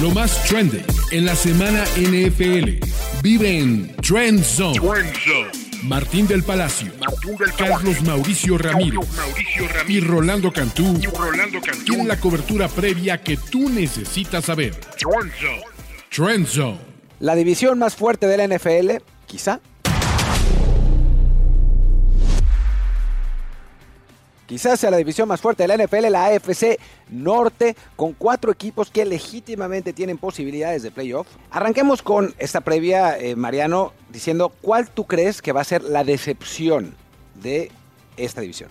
Lo más trendy en la semana NFL. Vive en Trend Zone. Martín del Palacio, Carlos Mauricio Ramírez, y Rolando Cantú, tienen la cobertura previa que tú necesitas saber. Trend Zone. La división más fuerte de la NFL, quizá. Quizás sea la división más fuerte de la NFL, la AFC Norte, con cuatro equipos que legítimamente tienen posibilidades de playoff. Arranquemos con esta previa, eh, Mariano, diciendo cuál tú crees que va a ser la decepción de esta división.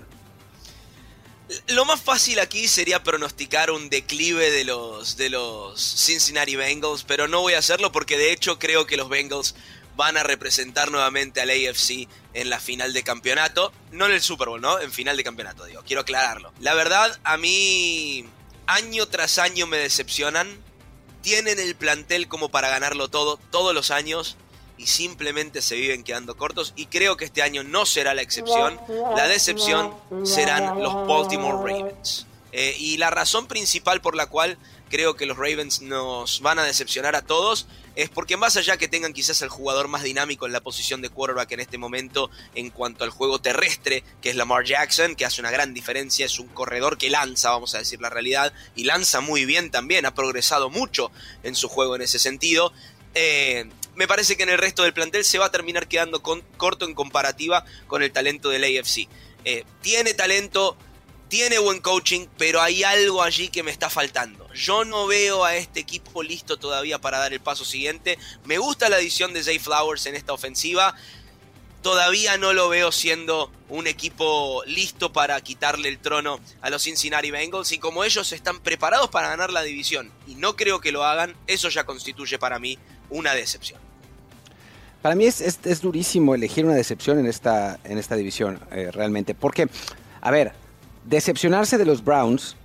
Lo más fácil aquí sería pronosticar un declive de los, de los Cincinnati Bengals, pero no voy a hacerlo porque de hecho creo que los Bengals van a representar nuevamente al AFC en la final de campeonato. No en el Super Bowl, ¿no? En final de campeonato, digo. Quiero aclararlo. La verdad, a mí año tras año me decepcionan. Tienen el plantel como para ganarlo todo, todos los años. Y simplemente se viven quedando cortos. Y creo que este año no será la excepción. La decepción serán los Baltimore Ravens. Eh, y la razón principal por la cual creo que los Ravens nos van a decepcionar a todos es porque más allá que tengan quizás el jugador más dinámico en la posición de quarterback en este momento en cuanto al juego terrestre, que es Lamar Jackson, que hace una gran diferencia, es un corredor que lanza, vamos a decir la realidad, y lanza muy bien también, ha progresado mucho en su juego en ese sentido. Eh, me parece que en el resto del plantel se va a terminar quedando corto en comparativa con el talento del AFC. Eh, tiene talento, tiene buen coaching, pero hay algo allí que me está faltando. Yo no veo a este equipo listo todavía para dar el paso siguiente. Me gusta la adición de Zay Flowers en esta ofensiva. Todavía no lo veo siendo un equipo listo para quitarle el trono a los Cincinnati Bengals. Y como ellos están preparados para ganar la división y no creo que lo hagan, eso ya constituye para mí una decepción. Para mí es, es, durísimo elegir una decepción en esta, en esta división, eh, realmente. Porque, a ver, decepcionarse de los Browns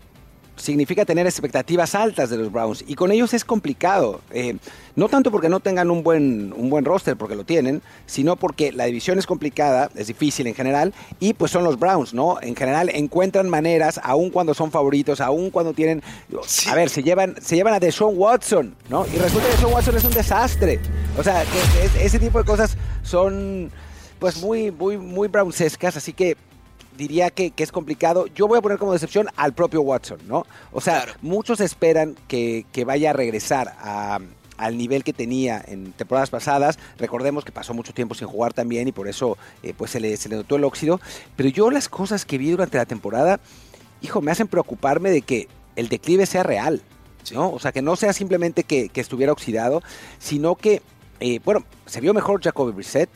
significa tener expectativas altas de los Browns y con ellos es complicado. Eh, no tanto porque no tengan un buen, un buen roster, porque lo tienen, sino porque la división es complicada, es difícil en general, y pues son los Browns, ¿no? En general encuentran maneras, aun cuando son favoritos, aun cuando tienen... A ver, se llevan, se llevan a Deshaun Watson, ¿no? Y resulta que Deshaun Watson es un desastre. O sea, ese tipo de cosas son pues muy, muy, muy brownsescas, así que diría que, es complicado. Yo voy a poner como decepción al propio Watson, ¿no? O sea, muchos esperan que, vaya a regresar al nivel que tenía en temporadas pasadas. Recordemos que pasó mucho tiempo sin jugar también y por eso eh, pues se le, se le notó el óxido. Pero yo las cosas que vi durante la temporada, hijo, me hacen preocuparme de que el declive sea real. ¿no? O sea, que no sea simplemente que, estuviera oxidado, sino que, eh, bueno, se vio mejor Jacoby Brissett,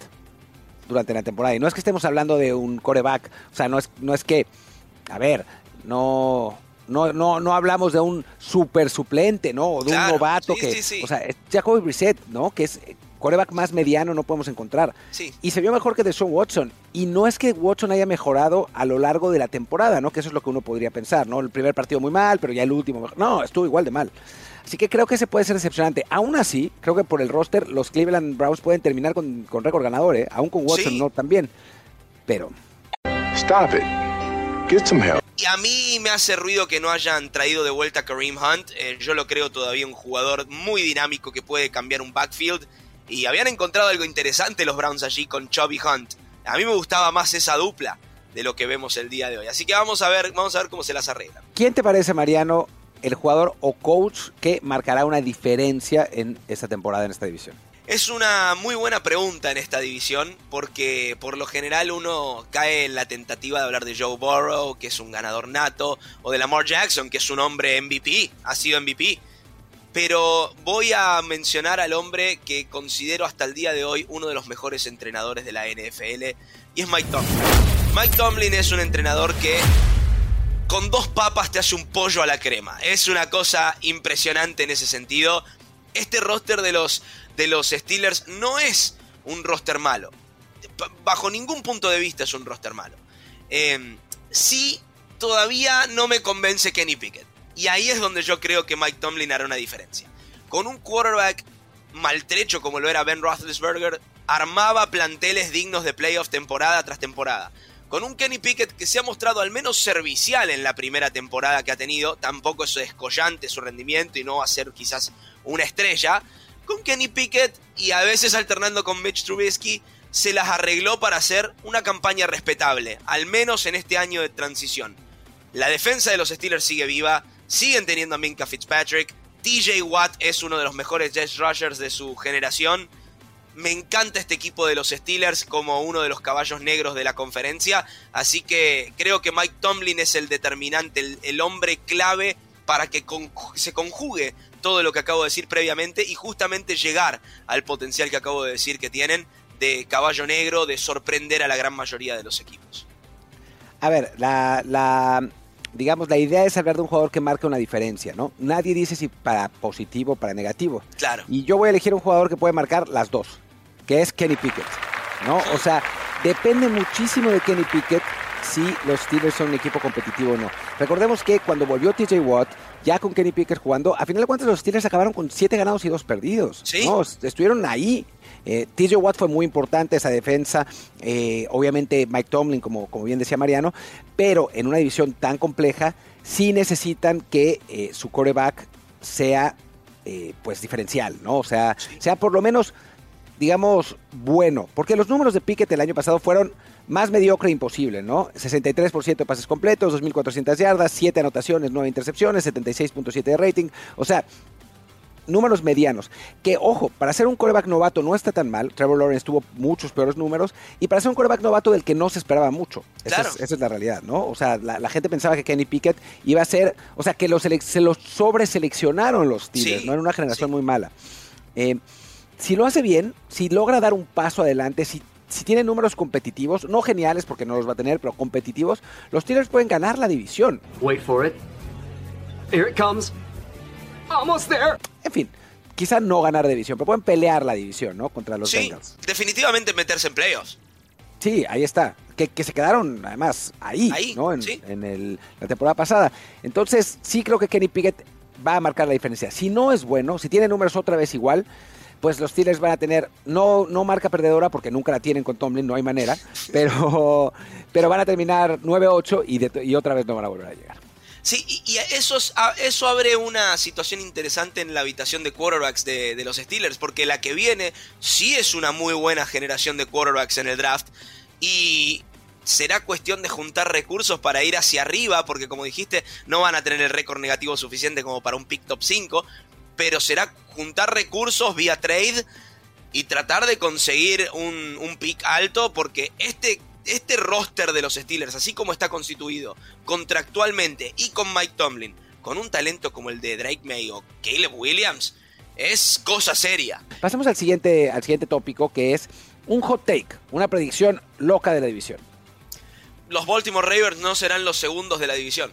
durante la temporada. Y no es que estemos hablando de un coreback, o sea, no es, no es que, a ver, no, no, no, no hablamos de un super suplente, ¿no? O de un novato que, o sea, Jacoby Brissett, ¿no? Que es coreback más mediano no podemos encontrar. Y se vio mejor que de Sean Watson. Y no es que Watson haya mejorado a lo largo de la temporada, ¿no? Que eso es lo que uno podría pensar, ¿no? El primer partido muy mal, pero ya el último. No, estuvo igual de mal. Así que creo que se puede ser decepcionante. Aún así, creo que por el roster, los Cleveland Browns pueden terminar con, récord ganador, ¿eh? Aún con Watson no también. Pero. Stop it. Get some help. Y a mí me hace ruido que no hayan traído de vuelta a Kareem Hunt. Eh, yo lo creo todavía un jugador muy dinámico que puede cambiar un backfield. Y habían encontrado algo interesante los Browns allí con Chubby Hunt. A mí me gustaba más esa dupla de lo que vemos el día de hoy. Así que vamos a ver, vamos a ver cómo se las arreglan. ¿Quién te parece, Mariano, el jugador o coach que marcará una diferencia en esta temporada en esta división? Es una muy buena pregunta en esta división porque por lo general uno cae en la tentativa de hablar de Joe Burrow, que es un ganador nato, o de Lamar Jackson, que es un hombre MVP, ha sido MVP. Pero voy a mencionar al hombre que considero hasta el día de hoy uno de los mejores entrenadores de la NFL y es Mike Tomlin. Mike Tomlin es un entrenador que con dos papas te hace un pollo a la crema. Es una cosa impresionante en ese sentido. Este roster de los, de los Steelers no es un roster malo. Bajo ningún punto de vista es un roster malo. Eh, sí, todavía no me convence Kenny Pickett. Y ahí es donde yo creo que Mike Tomlin hará una diferencia. Con un quarterback maltrecho como lo era Ben Roethlisberger, armaba planteles dignos de playoff temporada tras temporada con un Kenny Pickett que se ha mostrado al menos servicial en la primera temporada que ha tenido, tampoco es descollante su rendimiento y no va a ser quizás una estrella, con Kenny Pickett y a veces alternando con Mitch Trubisky, se las arregló para hacer una campaña respetable, al menos en este año de transición. La defensa de los Steelers sigue viva, siguen teniendo a Minka Fitzpatrick, TJ Watt es uno de los mejores Jets rushers de su generación. Me encanta este equipo de los Steelers como uno de los caballos negros de la conferencia, así que creo que Mike Tomlin es el determinante, el, hombre clave para que se conjugue todo lo que acabo de decir previamente y justamente llegar al potencial que acabo de decir que tienen de caballo negro, de sorprender a la gran mayoría de los equipos. A ver, la, digamos, la idea es hablar de un jugador que marca una diferencia, ¿no? Nadie dice si para positivo o para negativo. Claro. Y yo voy a elegir un jugador que puede marcar las dos, que es Kenny Pickett, ¿no? O sea, depende muchísimo de Kenny Pickett si los Steelers son un equipo competitivo o no. Recordemos que cuando volvió TJ Watt, ya con Kenny Pickett jugando, a final de cuentas los Steelers acabaron con siete ganados y dos perdidos. ¿Sí? ¿no? Estuvieron ahí. Eh, TJ Watt fue muy importante esa defensa, eh, obviamente Mike Tomlin, como, como bien decía Mariano, pero en una división tan compleja, sí necesitan que eh, su coreback sea pues diferencial, ¿no? O sea, sea por lo menos, digamos, bueno, porque los números de Pickett el año pasado fueron más mediocre e imposible, ¿no? 63% de pases completos, 2.400 yardas, 7 anotaciones, 9 intercepciones, 76.7 de rating. O sea, números medianos. Que, ojo, para ser un coreback novato no está tan mal. Trevor Lawrence tuvo muchos peores números. Y para ser un coreback novato del que no se esperaba mucho. Esa, es, la realidad, ¿no? O sea, la, gente pensaba que Kenny Pickett iba a ser. O sea, que se los sobreseleccionaron los Steelers, ¿no? Era una generación muy mala. Eh, si lo hace bien, si logra dar un paso adelante, si si tiene números competitivos, no geniales porque no los va a tener, pero competitivos, los Steelers pueden ganar la división. Wait for it. Here it comes. Almost there. En fin, quizá no ganar división, pero pueden pelear la división, ¿no? Contra los sí, definitivamente meterse en playoffs. Sí, ahí está. Que, se quedaron, además, ahí, ¿no? En, en la temporada pasada. Entonces, sí creo que Kenny Pickett va a marcar la diferencia. Si no es bueno, si tiene números otra vez igual, pues los Steelers van a tener, no, no marca perdedora porque nunca la tienen con Tomlin, no hay manera, pero, pero van a terminar 9-8 y, y otra vez no van a volver a llegar. Sí, y, eso, eso abre una situación interesante en la habitación de quarterbacks de, de, los Steelers, porque la que viene sí es una muy buena generación de quarterbacks en el draft, y será cuestión de juntar recursos para ir hacia arriba, porque como dijiste, no van a tener el récord negativo suficiente como para un pick top 5, pero será juntar recursos vía trade y tratar de conseguir un, un pick alto porque este, este roster de los Steelers, así como está constituido contractualmente y con Mike Tomlin, con un talento como el de Drake May o Caleb Williams, es cosa seria. Pasemos al siguiente, al siguiente tópico que es un hot take, una predicción loca de la división. Los Baltimore Ravens no serán los segundos de la división.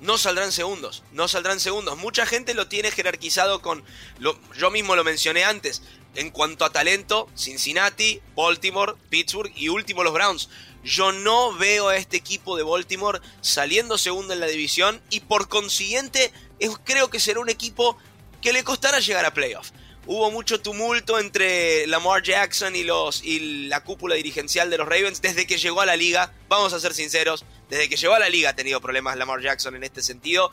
No saldrán segundos, no saldrán segundos. Mucha gente lo tiene jerarquizado con, yo mismo lo mencioné antes, en cuanto a talento, Cincinnati, Baltimore, Pittsburgh y último los Browns. Yo no veo a este equipo de Baltimore saliendo segundo en la división y por consiguiente creo que será un equipo que le costará llegar a playoff. Hubo mucho tumulto entre Lamar Jackson y, los, y la cúpula dirigencial de los Ravens desde que llegó a la liga. Vamos a ser sinceros, desde que llegó a la liga ha tenido problemas Lamar Jackson en este sentido.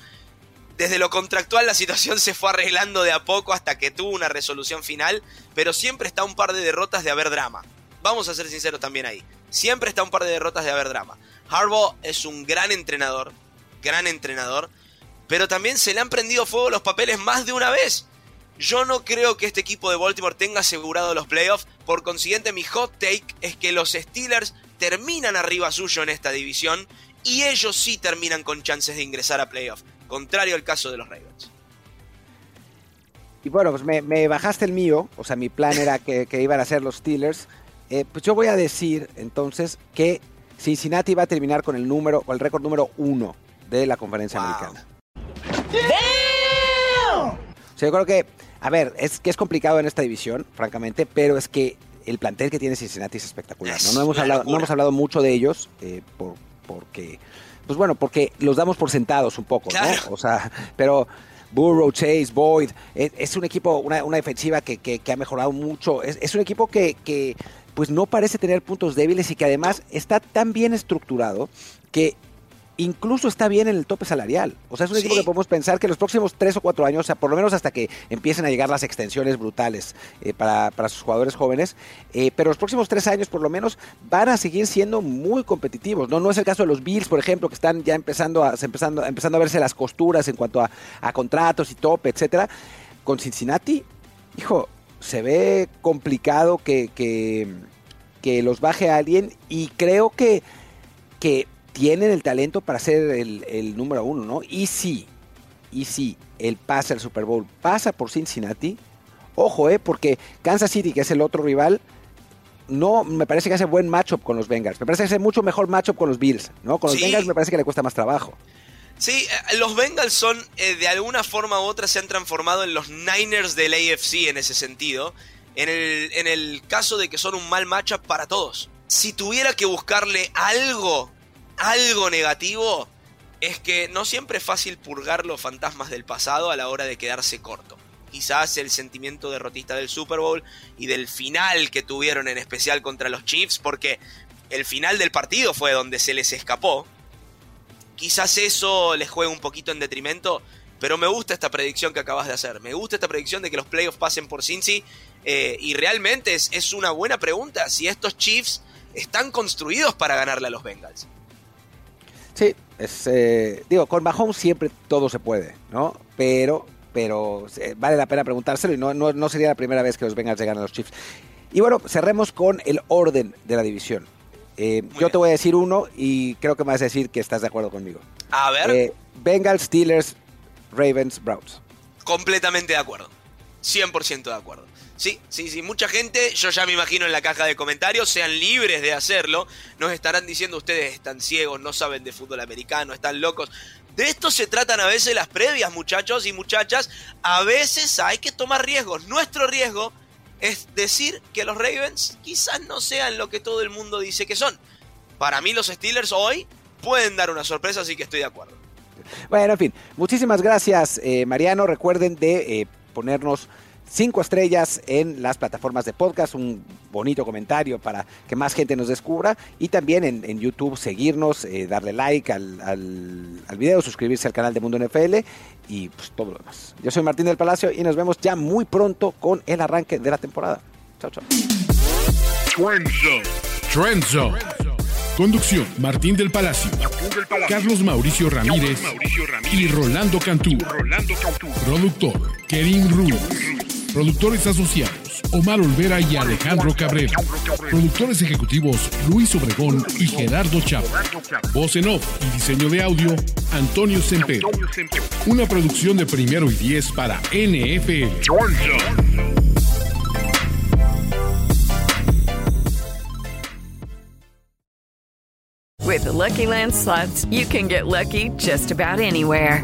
Desde lo contractual la situación se fue arreglando de a poco hasta que tuvo una resolución final, pero siempre está un par de derrotas de haber drama. Vamos a ser sinceros también ahí. Siempre está un par de derrotas de haber drama. Harbaugh es un gran entrenador, gran entrenador, pero también se le han prendido fuego los papeles más de una vez. Yo no creo que este equipo de Baltimore tenga asegurado los playoffs, por consiguiente mi hot take es que los Steelers terminan arriba suyo en esta división y ellos sí terminan con chances de ingresar a playoff, contrario al caso de los Ravens. Y bueno, pues me, bajaste el mío, o sea, mi plan era que, iban a ser los Steelers. Eh, pues yo voy a decir entonces que Cincinnati va a terminar con el número, o el récord número uno de la conferencia americana. O sea, yo creo que, a ver, es que es complicado en esta división, francamente, pero es que el plantel que tiene Cincinnati es espectacular. ¿no? hemos, hablado, no hemos hablado mucho de ellos eh, por, porque, pues bueno, porque los damos por sentados un poco, ¿no? O sea, pero Burrow, Chase, Boyd. Es, un equipo, una, defensiva que, ha mejorado mucho. Es, un equipo que, que pues no parece tener puntos débiles y que además está tan bien estructurado que incluso está bien en el tope salarial. O sea, es un equipo que podemos pensar que los próximos tres o cuatro años, o sea, por lo menos hasta que empiecen a llegar las extensiones brutales eh, para, sus jugadores jóvenes, eh, pero los próximos tres años por lo menos van a seguir siendo muy competitivos. No, no es el caso de los Bills, por ejemplo, que están ya empezando a, empezando, empezando a verse las costuras en cuanto a, contratos y tope, etcétera. Con Cincinnati, hijo, se ve complicado que, que, que los baje a alguien y creo que, que tienen el talento para ser el, número uno, ¿no? Y si, y si el pase al Super Bowl pasa por Cincinnati, ojo, ¿eh? Porque Kansas City, que es el otro rival, no me parece que hace buen matchup con los Bengals. Me parece que hace mucho mejor matchup con los Bills, ¿no? Con los Bengals me parece que le cuesta más trabajo. Sí, eh, los Bengals son, eh, de alguna forma u otra, se han transformado en los Niners del AFC en ese sentido. En el, en el caso de que son un mal matchup para todos. Si tuviera que buscarle algo algo negativo es que no siempre es fácil purgar los fantasmas del pasado a la hora de quedarse corto. Quizás el sentimiento derrotista del Super Bowl y del final que tuvieron en especial contra los Chiefs, porque el final del partido fue donde se les escapó. Quizás eso les juegue un poquito en detrimento, pero me gusta esta predicción que acabas de hacer. Me gusta esta predicción de que los playoffs pasen por Cincy. Eh, y realmente es, es una buena pregunta si estos Chiefs están construidos para ganarle a los Bengals. Sí, es, eh, digo, con Mahomes siempre todo se puede, ¿no? Pero, pero eh, vale la pena preguntárselo y no, no, sería la primera vez que los Bengals llegan a los Chiefs. Y bueno, cerremos con el orden de la división. Eh, yo te voy a decir uno y creo que me vas a decir que estás de acuerdo conmigo. A ver. Bengals, Steelers, Ravens, Browns. Completamente de acuerdo. 100% de acuerdo. Sí, sí, sí, mucha gente, yo ya me imagino en la caja de comentarios, sean libres de hacerlo, nos estarán diciendo ustedes están ciegos, no saben de fútbol americano, están locos. De esto se tratan a veces las previas, muchachos y muchachas. A veces hay que tomar riesgos. Nuestro riesgo es decir que los Ravens quizás no sean lo que todo el mundo dice que son. Para mí los Steelers hoy pueden dar una sorpresa, así que estoy de acuerdo. Bueno, en fin, muchísimas gracias eh, Mariano. Recuerden de eh, ponernos cinco estrellas en las plataformas de podcast, un bonito comentario para que más gente nos descubra y también en, YouTube seguirnos, eh, darle like al, al, video, suscribirse al canal de Mundo NFL y pues todo lo demás. Yo soy Martín del Palacio y nos vemos ya muy pronto con el arranque de la temporada. Chao, chao. Trend Zone. Conducción, Martín del Palacio, Carlos Mauricio Ramírez, y Rolando Cantú. Productor, Kerim Ruiz. Productores asociados, Omar Olvera y Alejandro Cabrera. Productores ejecutivos, Luis Obregón y Gerardo Chávez. Voz en off y diseño de audio, Antonio Semper. Una producción de primero y diez para NFL. With the Lucky Land slots, you can get lucky just about anywhere.